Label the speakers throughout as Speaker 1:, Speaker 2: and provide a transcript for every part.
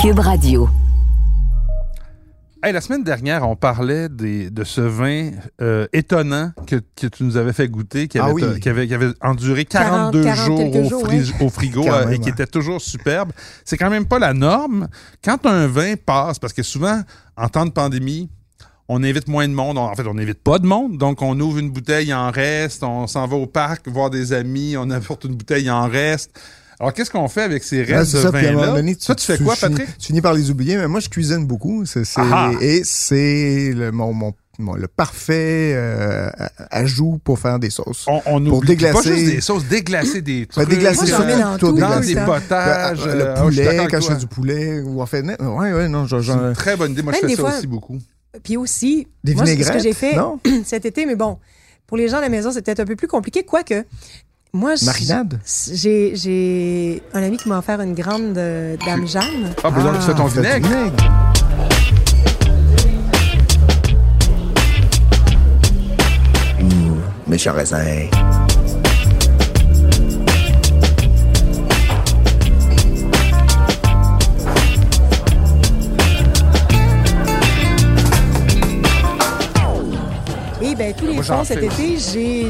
Speaker 1: Cube Radio.
Speaker 2: Hey, la semaine dernière, on parlait des, de ce vin euh, étonnant que, que tu nous avais fait goûter, qui
Speaker 3: Ah oui.
Speaker 2: qui avait, qui avait enduré 42
Speaker 4: 40
Speaker 2: jours,
Speaker 4: quelques
Speaker 2: au,
Speaker 4: jours,
Speaker 2: fri- au frigo euh,
Speaker 3: même,
Speaker 2: et qui
Speaker 3: ouais.
Speaker 2: était toujours superbe. C'est quand même pas la norme. Quand un vin passe, parce que souvent, en temps de pandémie, on invite moins de monde. On- En fait, on n'invite pas de monde. Donc, on ouvre une bouteille, il en reste. On s'en va au parc voir des amis. On apporte une bouteille, il en reste. Alors, qu'est-ce qu'on fait avec ces restes de vin-là? Toi, tu fais quoi,
Speaker 3: finis-
Speaker 2: Patrick?
Speaker 3: Tu finis par les oublier, mais moi, je cuisine beaucoup. C'est, c'est-
Speaker 2: Ah!
Speaker 3: et c'est le, mon, mon, mon- le parfait euh, ajout pour faire des sauces.
Speaker 2: On, on
Speaker 3: Pour
Speaker 2: oublie pas
Speaker 3: déglacer-
Speaker 2: juste des sauces, déglacer des
Speaker 3: Ben,
Speaker 2: trucs.
Speaker 3: déglacer
Speaker 4: Moi, j'en
Speaker 3: ça,
Speaker 4: dans
Speaker 3: tout
Speaker 2: dans
Speaker 3: déglacer.
Speaker 2: des potages.
Speaker 3: Ben,
Speaker 2: euh,
Speaker 3: le
Speaker 2: je suis d'accord
Speaker 3: poulet,
Speaker 2: avec
Speaker 3: quand je fais du poulet, ou en fait, ouais, ouais, non, je,
Speaker 2: C'est
Speaker 3: je-
Speaker 2: une très bonne idée. Moi, je
Speaker 4: Même
Speaker 2: fais ça
Speaker 4: fois-
Speaker 2: aussi beaucoup.
Speaker 4: Puis aussi,
Speaker 3: des
Speaker 4: moi, ce que j'ai fait
Speaker 3: Non?
Speaker 4: cet été, mais bon, pour les gens à la maison, c'est peut-être un peu plus compliqué, quoique. Moi, je-
Speaker 3: Marinade?
Speaker 4: j'ai j'ai un ami qui m'a offert une grande euh, Dame Jeanne.
Speaker 2: Ah, ben donc, tu fais ton
Speaker 3: du
Speaker 2: vinaigre.
Speaker 3: Méchant raisin.
Speaker 4: Et ben cet été,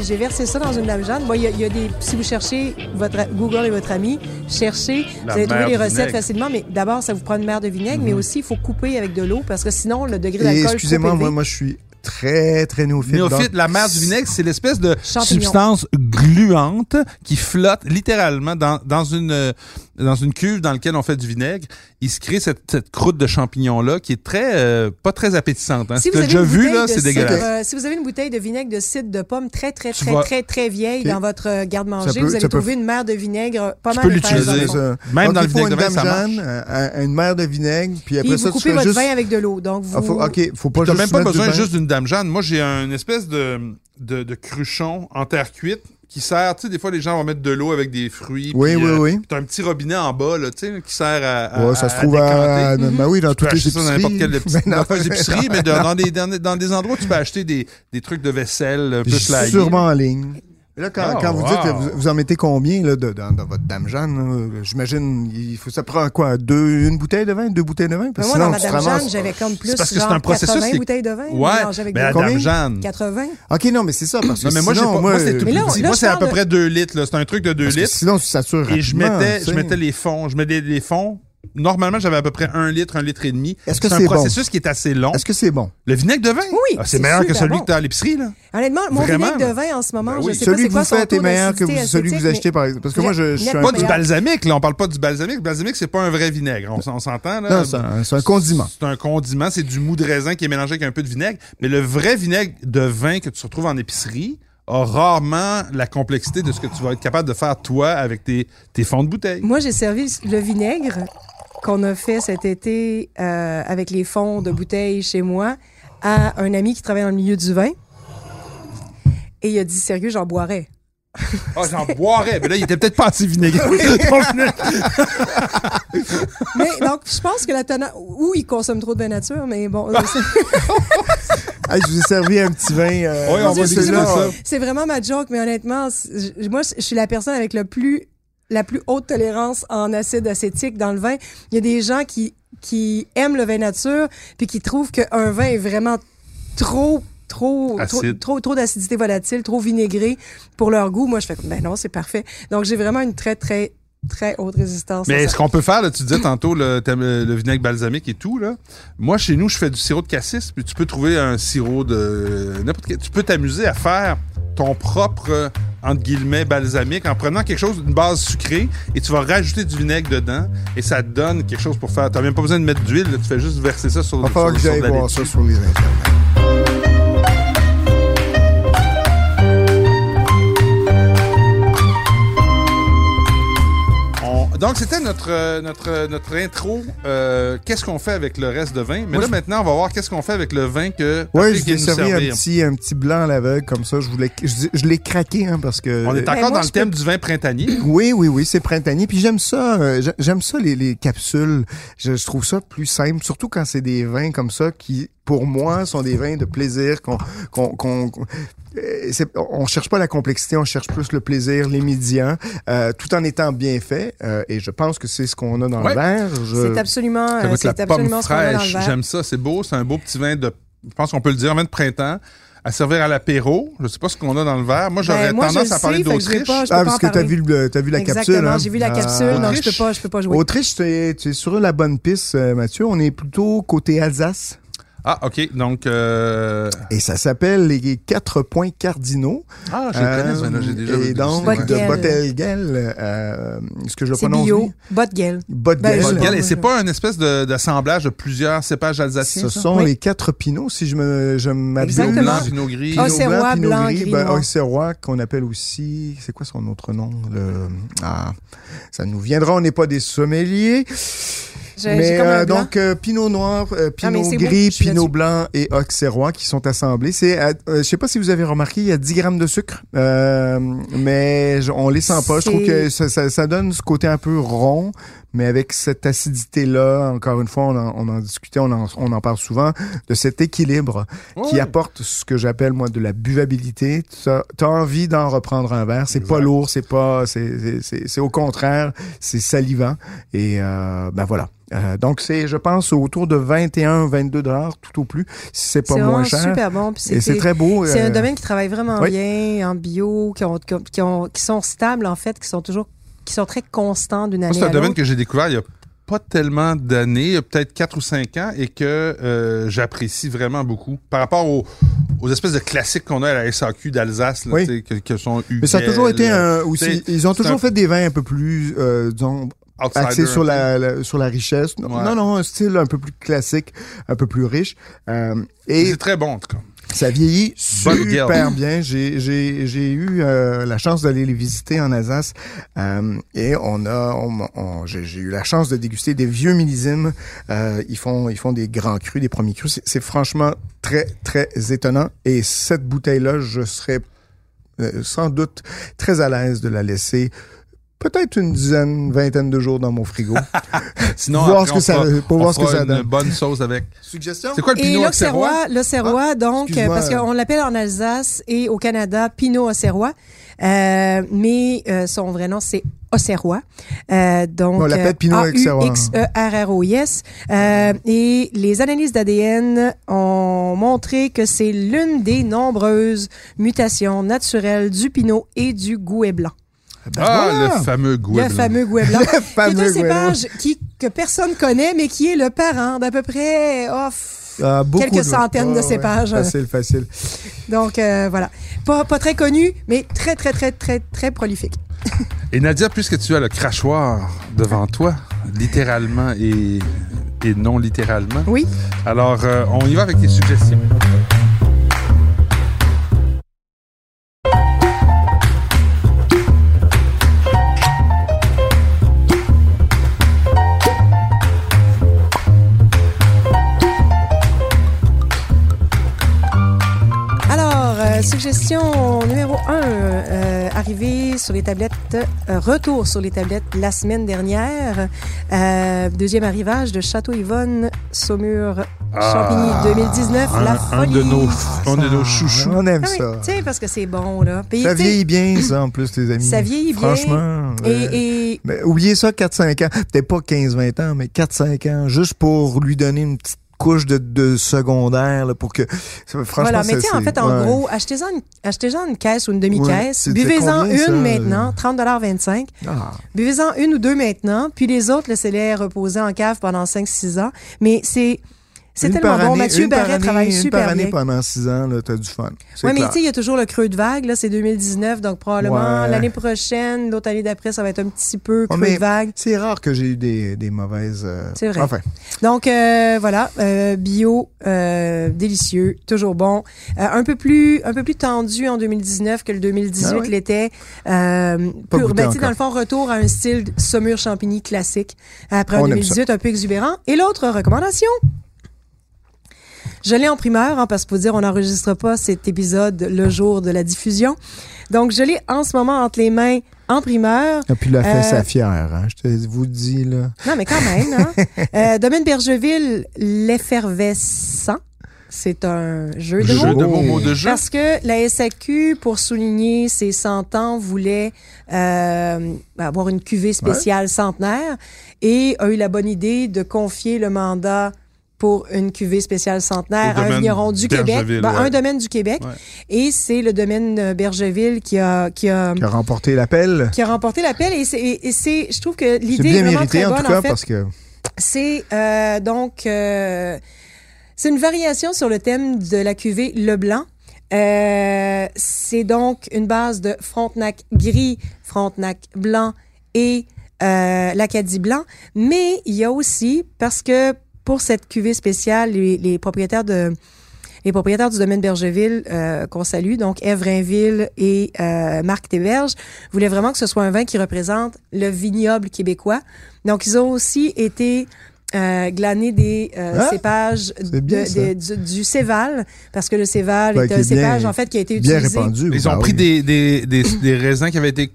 Speaker 4: j'ai versé ça dans une Dame Jeanne. Bon, il y, a- il y a des si vous cherchez votre Google et votre ami, cherchez,
Speaker 2: La
Speaker 4: vous allez trouver les recettes
Speaker 2: vinaigre.
Speaker 4: facilement, mais d'abord ça vous prend une mer de vinaigre, mais aussi il faut couper avec de l'eau parce que sinon le degré d'alcool
Speaker 3: excusez-moi, moi, moi, je suis très, très néophyte.
Speaker 2: Néophyte,
Speaker 3: donc-
Speaker 2: la mer du vinaigre, c'est l'espèce de
Speaker 4: Champignon.
Speaker 2: substance gluante qui flotte littéralement dans, dans, une, euh, dans une cuve dans laquelle on fait du vinaigre. Il se crée cette, cette croûte de champignons-là qui est très, euh, pas très appétissante. Hein.
Speaker 4: Si
Speaker 2: Si
Speaker 4: vous
Speaker 2: tu déjà
Speaker 4: une
Speaker 2: vu,
Speaker 4: bouteille
Speaker 2: là,
Speaker 4: de
Speaker 2: c'est dégueulasse.
Speaker 4: euh, si vous avez une bouteille de vinaigre de cidre de pomme très, très,
Speaker 2: Tu
Speaker 4: très,
Speaker 2: vas-
Speaker 4: très, très vieille dans votre euh, garde-manger, vous allez
Speaker 3: peut-
Speaker 4: trouver une mer de vinaigre pas
Speaker 2: Tu
Speaker 4: mal
Speaker 2: peux
Speaker 4: dans le
Speaker 2: l'utiliser. Même
Speaker 3: Donc,
Speaker 2: dans le vinaigre de
Speaker 3: une
Speaker 2: vin, ça marche.
Speaker 3: Jeanne, une mer de vinaigre, puis après
Speaker 4: Et
Speaker 3: ça,
Speaker 4: vous
Speaker 3: tu
Speaker 4: coupez
Speaker 3: fais
Speaker 4: votre
Speaker 3: juste...
Speaker 4: vin avec de l'eau. Donc, vous...
Speaker 3: Ah, faut- OK, faut pas
Speaker 2: T'as même pas besoin juste d'une dame Jeanne. Moi, j'ai un espèce de, de, de cruchon en terre cuite qui sert, tu sais, des fois, les gens vont mettre de l'eau avec des fruits.
Speaker 3: Oui,
Speaker 2: puis,
Speaker 3: oui,
Speaker 2: euh,
Speaker 3: oui.
Speaker 2: T'as un petit robinet en bas, là, tu sais, qui sert à, à-
Speaker 3: Ouais, ça se
Speaker 2: à
Speaker 3: trouve à...
Speaker 2: décanter.
Speaker 3: Ben oui, dans toutes les épiceries.
Speaker 2: dans n'importe quelle épicerie.
Speaker 3: Ben non.
Speaker 2: Les épiceries, mais de- dans, des, dans, des- dans des endroits où tu peux acheter des, des trucs de vaisselle peu flyés.
Speaker 3: Sûrement en ligne. Mais Là, quand,
Speaker 2: Oh,
Speaker 3: quand vous
Speaker 2: wow.
Speaker 3: dites, vous, vous en mettez combien là, de- dans, dans votre Dame Jeanne? là? J'imagine, il faut, ça prend quoi? Deux, une bouteille de vin? Deux bouteilles de vin? Parce
Speaker 4: moi, dans
Speaker 3: sinon,
Speaker 4: ma
Speaker 3: tu te
Speaker 4: Dame
Speaker 3: ramasses-
Speaker 4: Jeanne, j'avais comme plus
Speaker 2: C'est parce que c'est
Speaker 4: genre
Speaker 2: un processus
Speaker 4: 80
Speaker 2: qui est-
Speaker 4: bouteilles de vin.
Speaker 2: Ouais, mais
Speaker 4: de
Speaker 2: la. Dame? Jeanne.
Speaker 4: 80.
Speaker 3: OK, non, mais c'est ça. Parce que
Speaker 2: Non, mais moi, j'ai
Speaker 3: sinon,
Speaker 2: pas, moi, c'est tout
Speaker 4: Mais là,
Speaker 2: petit.
Speaker 4: là,
Speaker 2: Moi, c'est à peu
Speaker 4: de-
Speaker 2: près 2 litres, là. C'est un truc de 2
Speaker 3: parce que
Speaker 2: litres.
Speaker 3: sinon, tu satures
Speaker 2: Et je mettais, je mettais les fonds. Je mettais les fonds. Normalement, j'avais à peu près un litre, un litre et demi.
Speaker 3: Est-ce que
Speaker 2: c'est un
Speaker 3: c'est bon?
Speaker 2: processus qui est assez long.
Speaker 3: Est-ce que c'est bon?
Speaker 2: Le vinaigre de vin?
Speaker 4: Oui,
Speaker 2: Ah, c'est meilleur que celui
Speaker 4: bon.
Speaker 2: que tu as à l'épicerie, là.
Speaker 4: Honnêtement, mon
Speaker 2: Vraiment,
Speaker 4: vinaigre de vin en ce moment,
Speaker 2: Ben
Speaker 4: je
Speaker 2: oui.
Speaker 4: sais pas
Speaker 3: Celui
Speaker 4: c'est
Speaker 3: que vous faites est meilleur que vous- celui que vous achetez, par exemple. Parce que moi, je, je suis un...
Speaker 2: Pas du balsamique, là. On parle pas du balsamique. Le balsamique, c'est pas un vrai vinaigre. On, s'entend, là.
Speaker 3: Non, c'est un, c'est un condiment.
Speaker 2: C'est un condiment, c'est du mou de raisin qui est mélangé avec un peu de vinaigre. Mais le vrai vinaigre de vin que tu retrouves en épicerie a rarement la complexité de ce que tu vas être capable de faire toi avec tes, tes fonds de bouteille.
Speaker 4: Moi, j'ai servi le vinaigre qu'on a fait cet été euh, avec les fonds de bouteilles chez moi à un ami qui travaille dans le milieu du vin. Et il a dit, sérieux, j'en boirais.
Speaker 2: Ah, j'en boirais. Mais là, il était peut-être pas assez vinaigré.
Speaker 4: Mais donc, je pense que la teneur... Ou il consomme trop de vin nature, mais bon...
Speaker 3: Hey, je vous ai servi un petit vin. euh,
Speaker 2: Oui, on va ça.
Speaker 4: C'est vraiment ma joke, mais honnêtement, moi, je suis la personne avec le plus, la plus haute tolérance en acide acétique dans le vin. Il y a des gens qui, qui aiment le vin nature, puis qui trouvent qu'un vin est vraiment trop trop trop trop, trop d'acidité volatile, trop vinaigré pour leur goût. Moi, je fais comme ben non, c'est parfait. Donc j'ai vraiment une très très très haute résistance.
Speaker 2: Mais ce qu'on peut faire, là, tu disais tantôt le, t'aimes le, le vinaigre balsamique et tout, là. Moi, chez nous, je fais du sirop de cassis, puis tu peux trouver un sirop de n'importe quel. Tu peux t'amuser à faire ton propre, euh, entre guillemets, balsamique en prenant quelque chose, une base sucrée, et tu vas rajouter du vinaigre dedans, et ça te donne quelque chose pour faire. T'as même pas besoin de mettre d'huile, là, tu fais juste verser ça sur,
Speaker 3: Il va falloir
Speaker 2: sur-
Speaker 3: que
Speaker 2: sur
Speaker 3: j'aille
Speaker 2: de la
Speaker 3: voir ça sur les internets.
Speaker 2: Donc, c'était notre, euh, notre, euh, notre intro. euh, qu'est-ce qu'on fait avec le reste de vin? Mais
Speaker 3: Moi,
Speaker 2: là,
Speaker 3: je-
Speaker 2: maintenant, on va voir qu'est-ce qu'on fait avec le vin que Patrick
Speaker 3: je servi un
Speaker 2: servir.
Speaker 3: petit, un petit blanc à l'aveugle comme ça. Je, voulais, je, je l'ai craqué hein, parce que.
Speaker 2: On est encore
Speaker 4: moi,
Speaker 2: dans le thème du vin printanier.
Speaker 3: Oui, oui, oui, c'est printanier. Puis j'aime ça, euh, j'a- j'aime ça les, les capsules. Je, je trouve ça plus simple, surtout quand c'est des vins comme ça qui, pour moi, sont des vins de plaisir. Qu'on, qu'on, qu'on- on cherche pas la complexité, on cherche plus le plaisir, l'émédiant, euh, tout en étant bien fait. euh, et je pense que c'est ce qu'on a dans
Speaker 2: Ouais.
Speaker 3: le verre. Je-
Speaker 4: C'est absolument,
Speaker 2: Ça
Speaker 4: euh, c'est absolument ce qu'on a dans le
Speaker 2: fraîche.
Speaker 4: verre.
Speaker 2: J'aime ça. C'est beau. C'est un beau petit vin de. Je pense qu'on peut le dire, un vin de printemps. À servir à l'apéro. Je sais pas ce qu'on a dans le verre. Moi, j'aurais
Speaker 4: Ben, moi, je
Speaker 2: tendance à parler d'Autriche.
Speaker 4: pas- je peux
Speaker 3: Ah,
Speaker 4: pas
Speaker 3: parce
Speaker 4: en
Speaker 3: que t'as
Speaker 4: parler.
Speaker 3: vu, le- t'as vu la capsule.
Speaker 4: Exactement,
Speaker 3: hein?
Speaker 4: j'ai vu la
Speaker 3: Ah.
Speaker 4: capsule. non, je
Speaker 2: Autriche?
Speaker 4: peux pas, je peux pas jouer.
Speaker 3: Autriche, tu es, tu es sur la bonne piste, euh, Mathieu. On est plutôt côté Alsace.
Speaker 2: Ah, OK. Donc, euh...
Speaker 3: Et ça s'appelle les quatre points cardinaux.
Speaker 2: ah, je le connais, ce
Speaker 3: Euh,
Speaker 2: vin-là. J'ai déjà
Speaker 3: Et
Speaker 2: vu.
Speaker 3: donc,
Speaker 4: Botgel.
Speaker 3: de Bottelgel, euh, est-ce que je prononce
Speaker 4: bio.
Speaker 3: bien?
Speaker 4: Botgel.
Speaker 3: Botgel.
Speaker 4: Ben,
Speaker 2: Botgel. Et c'est pas un espèce de- d'assemblage de, plusieurs cépages alsaciens?
Speaker 3: Ce
Speaker 2: ça?
Speaker 3: sont
Speaker 4: Oui.
Speaker 3: les quatre pinots, si je me je m'abuse.
Speaker 2: Pinot blanc, pinot gris.
Speaker 3: Pinot
Speaker 4: Auxerrois,
Speaker 3: Pinot
Speaker 4: blanc,
Speaker 3: gris,
Speaker 4: gris,
Speaker 3: ben. Auxerrois, qu'on appelle aussi, c'est quoi son autre nom? Le, ah, ça nous viendra, on n'est pas des sommeliers.
Speaker 4: J'ai j'ai
Speaker 3: Mais
Speaker 4: comme un
Speaker 3: euh, donc euh, Pinot noir, euh,
Speaker 4: Ah,
Speaker 3: Pinot gris, Pinot blanc et Auxerrois qui sont assemblés. C'est, je sais pas si vous avez remarqué, il y a 10 grammes de sucre, euh, mais on les sent pas. Je trouve que ça, ça, ça donne ce côté un peu rond, mais avec cette acidité-là, encore une fois, on en, on en discutait, on en, on en parle souvent, de cet équilibre qui apporte ce que j'appelle moi de la buvabilité. Tu as, envie d'en reprendre un verre. C'est pas lourd, c'est pas, c'est, c'est- c'est, c'est au contraire, c'est salivant. Et euh, ben voilà. Euh, donc c'est, je pense, autour de 21, 22 dollars tout au plus, si c'est pas
Speaker 4: C'est
Speaker 3: moins cher.
Speaker 4: super bon.
Speaker 3: Et c'est très beau.
Speaker 4: C'est
Speaker 3: euh,
Speaker 4: un domaine qui travaille vraiment
Speaker 3: oui.
Speaker 4: bien en bio, qui, ont, qui, ont, qui sont stables en fait, qui sont toujours, qui sont très constants d'une année
Speaker 2: c'est un
Speaker 4: à
Speaker 2: domaine
Speaker 4: l'autre.
Speaker 2: que j'ai découvert il y a pas tellement d'années, il y a peut-être 4 ou 5 ans, et que euh, j'apprécie vraiment beaucoup. Par rapport aux, aux espèces de classiques qu'on a à la SAQ d'Alsace,
Speaker 3: Oui.
Speaker 2: que, que sont
Speaker 3: mais ça a toujours été un, aussi. Ils ont toujours
Speaker 2: un-
Speaker 3: fait des vins un peu plus, euh, disons,
Speaker 2: outsider,
Speaker 3: axé sur la, la- sur la richesse.
Speaker 2: Ouais.
Speaker 3: non, non, un style un peu plus classique, un peu plus riche. Euh, et
Speaker 2: C'est très bon, en tout cas.
Speaker 3: Ça vieillit super bien. J'ai, eu euh, la chance d'aller les visiter en Alsace euh, et on a, on- on- j'ai, eu la chance de déguster des vieux millésimes. Euh, ils font, ils font des grands crus, des premiers crus. C'est, c'est franchement très, très étonnant. Et cette bouteille-là, je serais euh, sans doute très à l'aise de la laisser. Peut-être une dizaine, vingtaine de jours dans mon frigo.
Speaker 2: Sinon,
Speaker 3: Voir
Speaker 2: après,
Speaker 3: ce que
Speaker 2: on
Speaker 3: ça-
Speaker 2: fera-
Speaker 3: pour
Speaker 2: on
Speaker 3: voir ce que ça
Speaker 2: une
Speaker 3: donne.
Speaker 2: bonne sauce avec.
Speaker 3: Suggestion?
Speaker 2: C'est quoi le
Speaker 4: Et
Speaker 2: pinot auxerrois?
Speaker 4: l'Auxerrois, l'Auxerrois, donc,
Speaker 3: Ah, excuse-moi.
Speaker 4: parce qu'on l'appelle en Alsace et au Canada Pinot Auxerrois, euh, mais euh, son vrai nom c'est Auxerrois. Euh, donc,
Speaker 3: On l'appelle Pinot Auxerrois.
Speaker 4: A-U-X-E-R-R-O-I-S. Euh, et les analyses d'ADN ont montré que c'est l'une des nombreuses mutations naturelles du Pinot et du Gouet blanc.
Speaker 3: Ben
Speaker 2: ah,
Speaker 3: voilà.
Speaker 2: le fameux gouet
Speaker 4: le
Speaker 2: blanc.
Speaker 4: fameux Gouet blanc. qui est
Speaker 3: fameux
Speaker 4: un
Speaker 3: Gouet
Speaker 4: cépage qui, que personne connaît, mais qui est le parent d'à peu près... oh,
Speaker 3: Ah,
Speaker 4: Quelques
Speaker 3: de-
Speaker 4: centaines de
Speaker 3: Ouais, ouais.
Speaker 4: cépages.
Speaker 3: Facile, facile.
Speaker 4: Donc euh, voilà, pas, pas très connu, mais très très très très très prolifique.
Speaker 2: Et Nadia, puisque tu as le crachoir devant toi, littéralement et, et non littéralement,
Speaker 4: Oui.
Speaker 2: alors euh, on y va avec tes suggestions.
Speaker 4: Sur les tablettes, euh, retour sur les tablettes la semaine dernière. Euh, deuxième arrivage de Château Yvonne, Saumur, Champigny 2019,
Speaker 2: Ah, un,
Speaker 4: la
Speaker 2: un
Speaker 4: folie.
Speaker 2: de nos, un de nos
Speaker 3: Ah,
Speaker 2: chouchous.
Speaker 3: On aime
Speaker 4: Ah oui,
Speaker 3: ça.
Speaker 4: tu sais, parce que c'est bon, là. Puis,
Speaker 3: Ça vieillit bien, ça, en plus, les amis.
Speaker 4: Ça vieillit bien.
Speaker 3: Franchement. euh,
Speaker 4: Et, et
Speaker 3: mais oubliez ça, 4-5 ans. Peut-être pas 15-20 ans, mais 4-5 ans. Juste pour lui donner une petite couche de, de secondaire, là, pour que. Franchement,
Speaker 4: voilà, mais tu sais, en fait, en
Speaker 3: ouais.
Speaker 4: gros, achetez-en une, une caisse ou une demi-caisse. Buvez-en
Speaker 3: combien, ça?
Speaker 4: une maintenant, 30,25
Speaker 3: Ah,
Speaker 4: Buvez-en une ou deux maintenant, puis les autres, laissez-les reposer en cave pendant 5-6 ans. Mais c'est c'est tellement bon.
Speaker 3: année-
Speaker 4: Mathieu Barret
Speaker 3: année-
Speaker 4: travaille
Speaker 3: une
Speaker 4: super
Speaker 3: par année
Speaker 4: bien.
Speaker 3: pendant 6 ans, là, t'as du fun.
Speaker 4: Oui, mais tu sais, il y a toujours le creux de vague. Là, c'est 2019, donc probablement
Speaker 3: Ouais.
Speaker 4: l'année prochaine, l'autre année d'après, ça va être un petit peu creux de vague.
Speaker 3: C'est rare que j'ai eu des, des mauvaises. euh,
Speaker 4: C'est vrai.
Speaker 3: Enfin,
Speaker 4: Donc euh, voilà, euh, bio, délicieux, toujours bon. Un peu plus, un peu plus tendu en 2019 que le 2018
Speaker 3: Ah ouais?
Speaker 4: l'était. Pur- ben, tu sais, dans le fond, retour à un style Saumur Champigny classique après
Speaker 3: On
Speaker 4: un
Speaker 3: aime
Speaker 4: 2018 un peu exubérant. Et l'autre recommandation? Je l'ai en primeur, hein, parce que faut dire, on n'enregistre pas cet épisode le jour de la diffusion. Donc, je l'ai en ce moment entre les mains en primeur.
Speaker 3: et puis la fait
Speaker 4: Euh,
Speaker 3: sa fière, hein, je te vous dis, là.
Speaker 4: Non, mais quand même, hein. Euh, Domaine Bergeville, l'effervescent. c'est un jeu de
Speaker 2: Jeu
Speaker 4: mots.
Speaker 2: de mots, mot de jeu.
Speaker 4: Parce que la SAQ, pour souligner ses 100 ans, voulait euh, avoir une cuvée spéciale centenaire et a eu la bonne idée de confier le mandat pour une cuvée spéciale centenaire un vigneron du Québec, Ben,
Speaker 2: ouais.
Speaker 4: un domaine du Québec.
Speaker 2: Ouais.
Speaker 4: Et c'est le domaine euh, Bergeville qui a, qui a,
Speaker 3: Qui a remporté l'appel.
Speaker 4: qui a remporté l'appel. Et c'est, et- et c'est, je trouve que l'idée est
Speaker 3: bien
Speaker 4: vraiment
Speaker 3: mérité
Speaker 4: très
Speaker 3: en
Speaker 4: bonne,
Speaker 3: tout cas
Speaker 4: en fait.
Speaker 3: parce que
Speaker 4: C'est euh, donc euh, c'est une variation sur le thème de la cuvée Leblanc. Euh, c'est donc une base de Frontenac gris, Frontenac blanc et euh, l'Acadie blanc. Mais il y a aussi, parce que pour cette cuvée spéciale, les, les propriétaires de les propriétaires du domaine Bergeville euh, qu'on salue, donc Ève Rainville et euh, Marc Théberge, voulaient vraiment que ce soit un vin qui représente le vignoble québécois. Donc, ils ont aussi été euh, glaner des euh,
Speaker 3: Ah,
Speaker 4: cépages de- de- du, du Céval, parce que le Céval est un
Speaker 3: est bien-
Speaker 4: cépage, en fait, qui a été
Speaker 3: bien
Speaker 4: utilisé.
Speaker 3: répandu.
Speaker 2: Ils
Speaker 3: bah
Speaker 2: ont pris
Speaker 3: oui.
Speaker 2: des, des, des, des raisins qui avaient été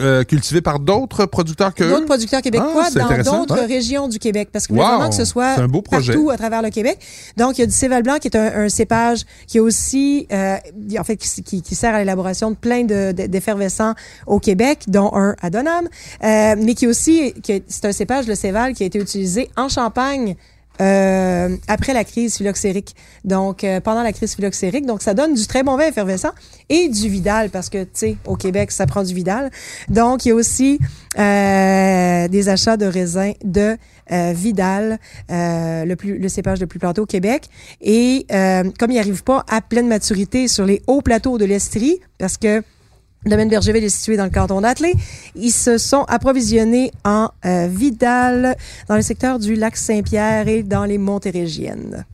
Speaker 2: euh, cultivés par d'autres producteurs que
Speaker 4: D'autres producteurs québécois
Speaker 2: Ah,
Speaker 4: dans d'autres régions du Québec. Parce que
Speaker 2: Wow,
Speaker 4: vraiment que ce soit
Speaker 2: un beau projet.
Speaker 4: partout à travers le Québec. Donc, il y a du Céval blanc qui est un, un cépage qui est aussi, euh, en fait, qui, qui- qui sert à l'élaboration de plein de- de- d'effervescents au Québec, dont un à Donham, euh, mais qui aussi, c'est un cépage, le Céval, qui a été utilisé en Champagne euh, après la crise phylloxérique. Donc, euh, pendant la crise phylloxérique. Donc, ça donne du très bon vin effervescent et du Vidal parce que, tu sais, au Québec, ça prend du Vidal. Donc, il y a aussi euh, des achats de raisins de euh, Vidal, euh, le, plus, le cépage le plus planté au Québec. Et euh, comme il n'arrive pas à pleine maturité sur les hauts plateaux de l'Estrie, parce que le domaine Bergeville est situé dans le canton d'Atlée. Ils se sont approvisionnés en euh, Vidal dans le secteur du lac Saint-Pierre et dans les Montérégiennes.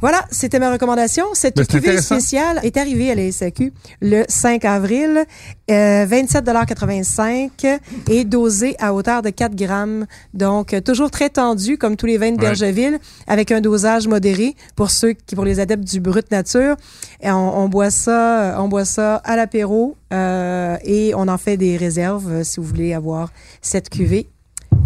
Speaker 4: Voilà, c'était ma recommandation. Cette
Speaker 2: Ben,
Speaker 4: cuvée spéciale est arrivée à la SAQ le 5 avril, euh, 27,85 et dosée à hauteur de 4 grammes. Donc, euh, toujours très tendu, comme tous les vins de
Speaker 2: Ouais.
Speaker 4: Bergeville, avec un dosage modéré pour ceux qui, pour les adeptes du brut nature. On, on boit ça, on boit ça à l'apéro euh, et on en fait des réserves euh, si vous voulez avoir cette cuvée.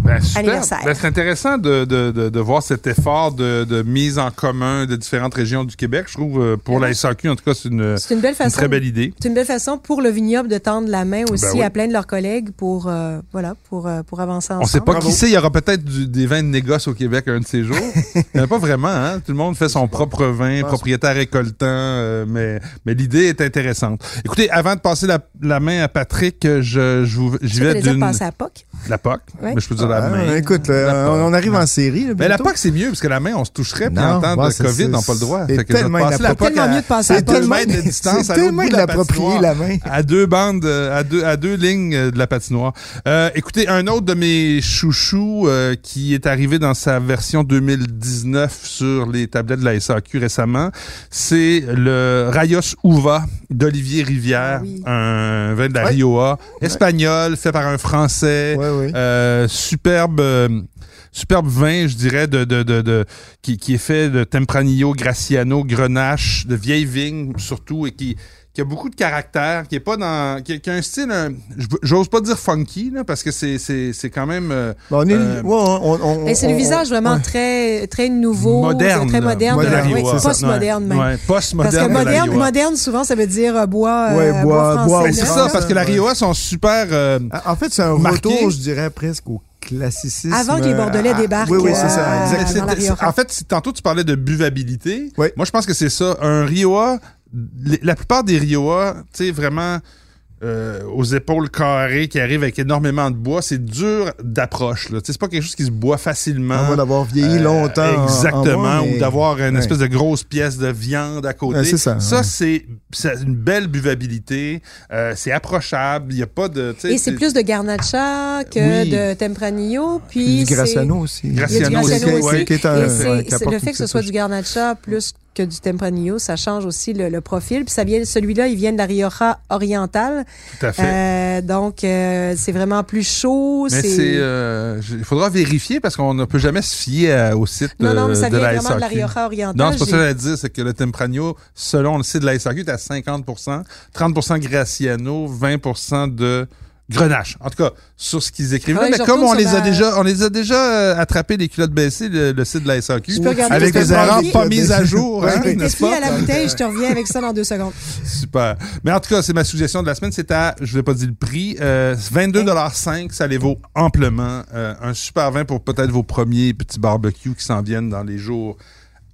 Speaker 2: Ben.
Speaker 4: Anniversaire.
Speaker 2: Ben, c'est intéressant de, de, de, de voir cet effort de, de mise en commun de différentes régions du Québec. Je trouve, euh, pour
Speaker 4: Ben
Speaker 2: la
Speaker 4: oui.
Speaker 2: SAQ, en tout cas, c'est une,
Speaker 4: C'est une belle
Speaker 2: une
Speaker 4: façon.
Speaker 2: très belle idée.
Speaker 4: C'est une belle façon pour le vignoble de tendre la main aussi
Speaker 2: Ben oui.
Speaker 4: à plein de leurs collègues pour euh, voilà pour euh, pour avancer ensemble.
Speaker 2: On sait pas
Speaker 3: Bravo.
Speaker 2: qui sait, il y aura peut-être du- des vins de négoce au Québec un de ces jours. il n'y en a pas vraiment, hein? Tout le monde fait son propre vin, propriétaire récoltant, euh, mais, mais l'idée est intéressante. Écoutez, avant de passer la, la main à Patrick, je, je vais d'une...
Speaker 4: passer à POC?
Speaker 2: La POC,
Speaker 4: Ouais.
Speaker 2: mais je peux dire la
Speaker 3: Ah, écoute, là,
Speaker 2: La
Speaker 3: on, arrive en série. Là,
Speaker 2: Mais la. POC, c'est mieux, parce que la main, on se toucherait, puis en temps de
Speaker 3: c'est-
Speaker 2: COVID, on n'a pas le droit.
Speaker 3: c'est tellement
Speaker 4: Tellement mieux de passer
Speaker 2: à mètres de distance,
Speaker 3: c'est tellement
Speaker 2: de
Speaker 3: de
Speaker 2: la
Speaker 3: l'approprier la main.
Speaker 2: à deux bandes, euh, à deux, à deux lignes euh, de la patinoire. Euh, écoutez, un autre de mes chouchous euh, qui est arrivé dans sa version 2019 sur les tablettes de la SAQ récemment, c'est le Rayos Uva d'Olivier Rivière,
Speaker 4: Ah oui.
Speaker 2: un vin de la. Rioja, espagnol, fait par un Français.
Speaker 3: Ouais.
Speaker 2: Euh, superbe euh, superbe vin, je dirais, de, de, de, de- qui, qui est fait de Tempranillo, Graciano, Grenache, de vieilles vignes surtout, et qui, qui a beaucoup de caractère, qui est pas dans, qui, qui a un style, j'ose pas dire funky, là, parce que c'est, c'est, c'est quand même euh,
Speaker 3: on est,
Speaker 2: euh,
Speaker 3: ouais, on, on-
Speaker 4: Et c'est le visage vraiment
Speaker 3: ouais.
Speaker 4: très très nouveau,
Speaker 2: moderne,
Speaker 4: très moderne,
Speaker 2: de la
Speaker 3: Moderne,
Speaker 4: oui,
Speaker 2: Rioja.
Speaker 4: post-moderne même.
Speaker 2: Ouais,
Speaker 4: Parce
Speaker 2: post-moderne.
Speaker 4: que moderne, moderne, souvent, ça veut dire euh, bois, euh,
Speaker 3: Ouais, bois- bois
Speaker 2: c'est ça, parce que la
Speaker 3: ouais.
Speaker 2: Rioja sont super.
Speaker 3: En fait, c'est un
Speaker 2: Marqué.
Speaker 3: retour, je dirais, presque au classicisme.
Speaker 4: Avant que les Bordelais
Speaker 3: Ah,
Speaker 4: débarquent,
Speaker 3: Oui, oui,
Speaker 4: euh,
Speaker 3: c'est ça,
Speaker 4: Ah,
Speaker 2: Mais
Speaker 3: exactement.
Speaker 2: en fait, si tantôt tu parlais de buvabilité,
Speaker 3: Oui.
Speaker 2: moi je pense que c'est ça. Un Rioja, les- la plupart des Rioja, tu sais, vraiment euh, aux épaules carrées qui arrivent avec énormément de bois, c'est dur d'approche. C'est pas quelque chose qui se boit facilement.
Speaker 3: On va d'avoir vieilli
Speaker 2: Euh,
Speaker 3: longtemps. en- en
Speaker 2: Exactement, ou d'avoir une
Speaker 3: Ouais.
Speaker 2: espèce de grosse pièce de viande à côté.
Speaker 3: Ouais, ça, ouais.
Speaker 2: c'est une belle buvabilité. euh, c'est approchable. Il n'y a pas de.
Speaker 4: Et c'est plus de Garnacha que
Speaker 2: Oui.
Speaker 4: de Tempranillo. Puis
Speaker 3: du
Speaker 4: c'est-
Speaker 3: Graciano aussi.
Speaker 2: Graciano
Speaker 4: Graciano
Speaker 2: aussi,
Speaker 4: aussi.
Speaker 2: ouais,
Speaker 3: qui est un- apporte
Speaker 4: le fait que ce soit du Garnacha plus que du Tempranillo, ça change aussi le, le profil. Puis ça vient, celui-là, il vient de la Rioja orientale.
Speaker 2: tout à fait.
Speaker 4: Euh, donc, euh, c'est vraiment plus chaud.
Speaker 2: Mais c'est, euh, il faudra vérifier parce qu'on ne peut jamais se fier à- au site
Speaker 4: Non, non, mais ça
Speaker 2: de
Speaker 4: vient
Speaker 2: la
Speaker 4: vraiment de la. Rioja orientale.
Speaker 2: Non, c'est pas ça que j'allais dire, c'est que le Tempranillo, selon le site de la SAQ, est à 50% 30% Graciano, 20% de Grenache. En tout cas, sur ce qu'ils écrivent. Là, mais comme on les a déjà, on les a déjà euh, attrapés les culottes baissées, le, le site de la SAQ. Avec des erreurs pas mises à jour, hein, n'est-ce pas?
Speaker 4: à la bouteille, je te reviens avec ça dans deux secondes.
Speaker 2: Super. Mais en tout cas, c'est ma suggestion de la semaine. C'est à, je vais pas dire le prix, euh, 22,5 Ça les vaut amplement. Euh, un super vin pour peut-être vos premiers petits barbecues qui s'en viennent dans les jours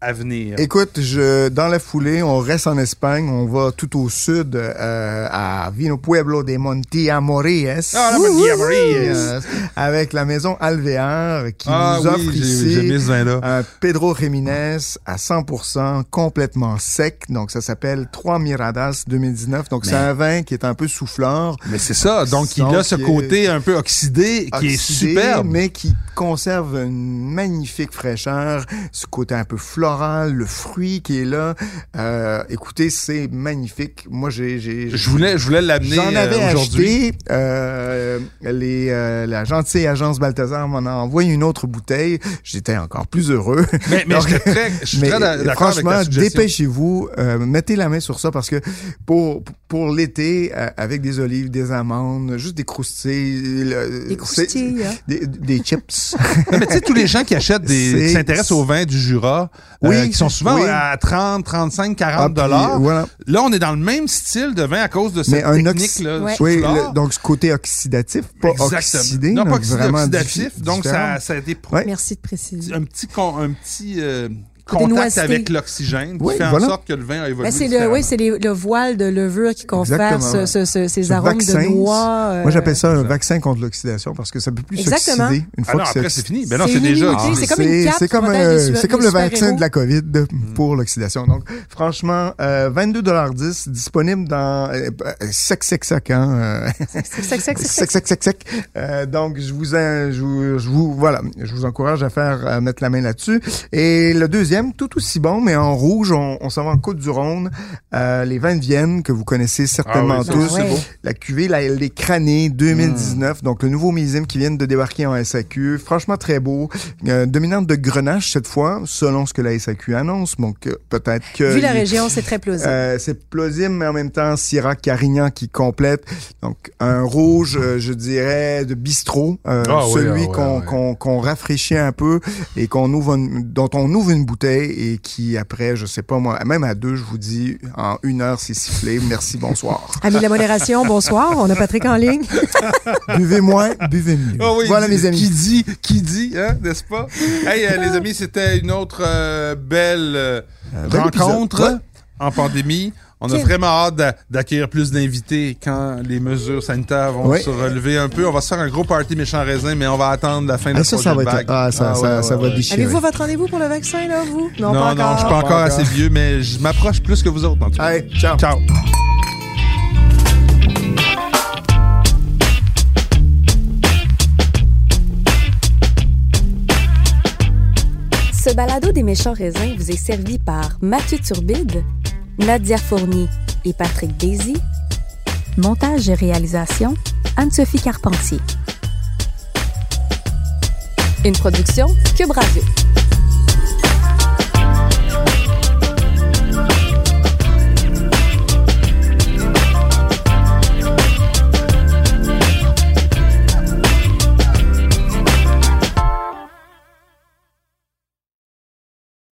Speaker 2: à venir.
Speaker 3: Écoute, je, dans la foulée, on reste en Espagne, on va tout au sud, euh, à Vino Pueblo de Montiamores.
Speaker 2: Ah, la Montiamores.
Speaker 3: Avec la maison Alvear qui
Speaker 2: ah
Speaker 3: nous offre
Speaker 2: oui, j'ai
Speaker 3: ici
Speaker 2: j'ai mis ce vin-là.
Speaker 3: un Pedro Jiménez à 100%, complètement sec. Donc, ça s'appelle Trois Miradas 2019. Donc, c'est un vin qui est un peu souffleur.
Speaker 2: Mais c'est ça. Donc, il a ce côté un peu oxydé qui est
Speaker 3: oxydé,
Speaker 2: superbe.
Speaker 3: mais qui conserve une magnifique fraîcheur, ce côté un peu floral, le fruit qui est là. Euh, écoutez, c'est magnifique. Moi, j'ai, j'ai,
Speaker 2: Je voulais, je voulais l'amener
Speaker 3: J'en avais
Speaker 2: euh,
Speaker 3: acheté. Euh, les, euh, la gentille agence Balthazar m'en a envoyé une autre bouteille. J'étais encore plus heureux.
Speaker 2: Mais, mais
Speaker 3: Donc,
Speaker 2: je suis très, je suis
Speaker 3: mais
Speaker 2: très d'a- d'accord avec
Speaker 3: franchement, dépêchez-vous, euh, mettez la main sur ça parce que pour pour l'été, euh, avec des olives, des amandes, juste des croustilles, le-
Speaker 4: Des croustilles, hein.
Speaker 3: des, des chips.
Speaker 2: Non, mais tu sais, tous les gens qui achètent des, qui s'intéressent au vin du Jura,
Speaker 3: Oui,
Speaker 2: euh, qui sont souvent
Speaker 3: oui.
Speaker 2: à 30, 35, 40
Speaker 3: Ah, puis,
Speaker 2: dollars.
Speaker 3: voilà.
Speaker 2: Là, on est dans le même style de vin à cause de cette
Speaker 3: Mais un
Speaker 2: technique là.
Speaker 4: Ouais.
Speaker 2: du
Speaker 3: Oui, le- donc ce côté oxydatif, pas
Speaker 2: Exactement.
Speaker 3: oxydé.
Speaker 2: Non, pas
Speaker 3: donc
Speaker 2: oxydé,
Speaker 3: vraiment
Speaker 2: oxydatif. Donc, ça, ça a été
Speaker 3: Ouais.
Speaker 4: Merci de préciser.
Speaker 2: un petit, con- un petit euh, contact avec l'oxygène qui
Speaker 3: Oui,
Speaker 2: fait en sorte que le vin a évolué.
Speaker 4: Ben, c'est le, oui, c'est les- le voile de levure qui confère
Speaker 3: Exactement,
Speaker 4: ce- ce- ce- ces
Speaker 3: Ce
Speaker 4: arômes
Speaker 3: vaccin,
Speaker 4: de noix. euh,
Speaker 3: Moi, j'appelle ça un vaccin contre l'oxydation parce que ça peut plus
Speaker 4: Exactement.
Speaker 3: s'oxyder une
Speaker 2: Ah
Speaker 3: fois
Speaker 2: non,
Speaker 3: que
Speaker 2: après, c'est fini. Ben non,
Speaker 4: C'est
Speaker 2: déjà.
Speaker 4: c'est comme une
Speaker 3: c'est euh, le vaccin de la COVID de- pour l'oxydation. Donc, franchement, euh, 22,10 disponible dans euh, euh, sec, sec, sec, hein, euh,
Speaker 4: sec, sec, sec,
Speaker 3: sec, sec. Euh, donc, je vous, en- je vous, je vous, voilà, je vous encourage à faire, à mettre la main là-dessus. Et le deuxième, tout aussi bon, mais en rouge, on, on s'en va en Côte-du-Rhône. Euh, les vins de Vienne, que vous connaissez certainement
Speaker 2: Ah oui,
Speaker 3: tous.
Speaker 4: beau.
Speaker 3: La cuvée, la, les crânés 2019, donc le nouveau millésime qui vient de débarquer en SAQ. Franchement, très beau. Euh, dominante de Grenache cette fois, selon ce que la SAQ annonce. Donc, euh, peut-être que...
Speaker 4: Vu la région, c'est très plausible.
Speaker 3: Euh, c'est plausible, mais en même temps, Syrah Carignan qui complète. Donc, un rouge, euh, je dirais, de bistrot. euh,
Speaker 2: Ah oui,
Speaker 3: celui
Speaker 2: ah ouais,
Speaker 3: qu'on
Speaker 2: ouais.
Speaker 3: qu'on qu'on rafraîchit un peu et qu'on ouvre une- dont on ouvre une bouteille et qui, après, je sais pas moi, même à deux, je vous dis, en une heure, c'est sifflé. Merci, bonsoir.
Speaker 4: Amis de la modération, bonsoir. On a Patrick en ligne.
Speaker 3: buvez moins, buvez mieux.
Speaker 2: Ah oui,
Speaker 3: voilà, mes amis.
Speaker 2: Qui dit, qui dit, hein, n'est-ce pas? Hey, euh, les amis, c'était une autre euh, belle euh, rencontre.
Speaker 3: Ouais.
Speaker 2: en pandémie. On a vraiment hâte d'a- d'accueillir plus d'invités quand les mesures sanitaires vont se relever un peu. On va se faire un gros party méchant raisin, mais on va attendre la fin de
Speaker 3: Ah,
Speaker 2: la
Speaker 3: ça, ça va
Speaker 2: troisième
Speaker 3: être,
Speaker 2: vague.
Speaker 3: ah, ça,
Speaker 2: Ah,
Speaker 3: ça,
Speaker 2: ouais,
Speaker 3: ça
Speaker 2: ouais,
Speaker 3: va déchirer.
Speaker 4: Avez-vous votre rendez-vous pour le vaccin, là, vous?
Speaker 2: Non,
Speaker 4: pas
Speaker 2: non, je suis pas
Speaker 3: Pas
Speaker 2: encore
Speaker 3: encore.
Speaker 2: assez vieux, mais je m'approche plus que vous autres, en tout cas.
Speaker 3: Allez, ciao.
Speaker 2: Ciao.
Speaker 1: Ce balado des méchants raisins vous est servi par Mathieu Turbide, Nadia Fournier et Patrick Daisy. Montage et réalisation, Anne-Sophie Carpentier. Une production Cube Radio.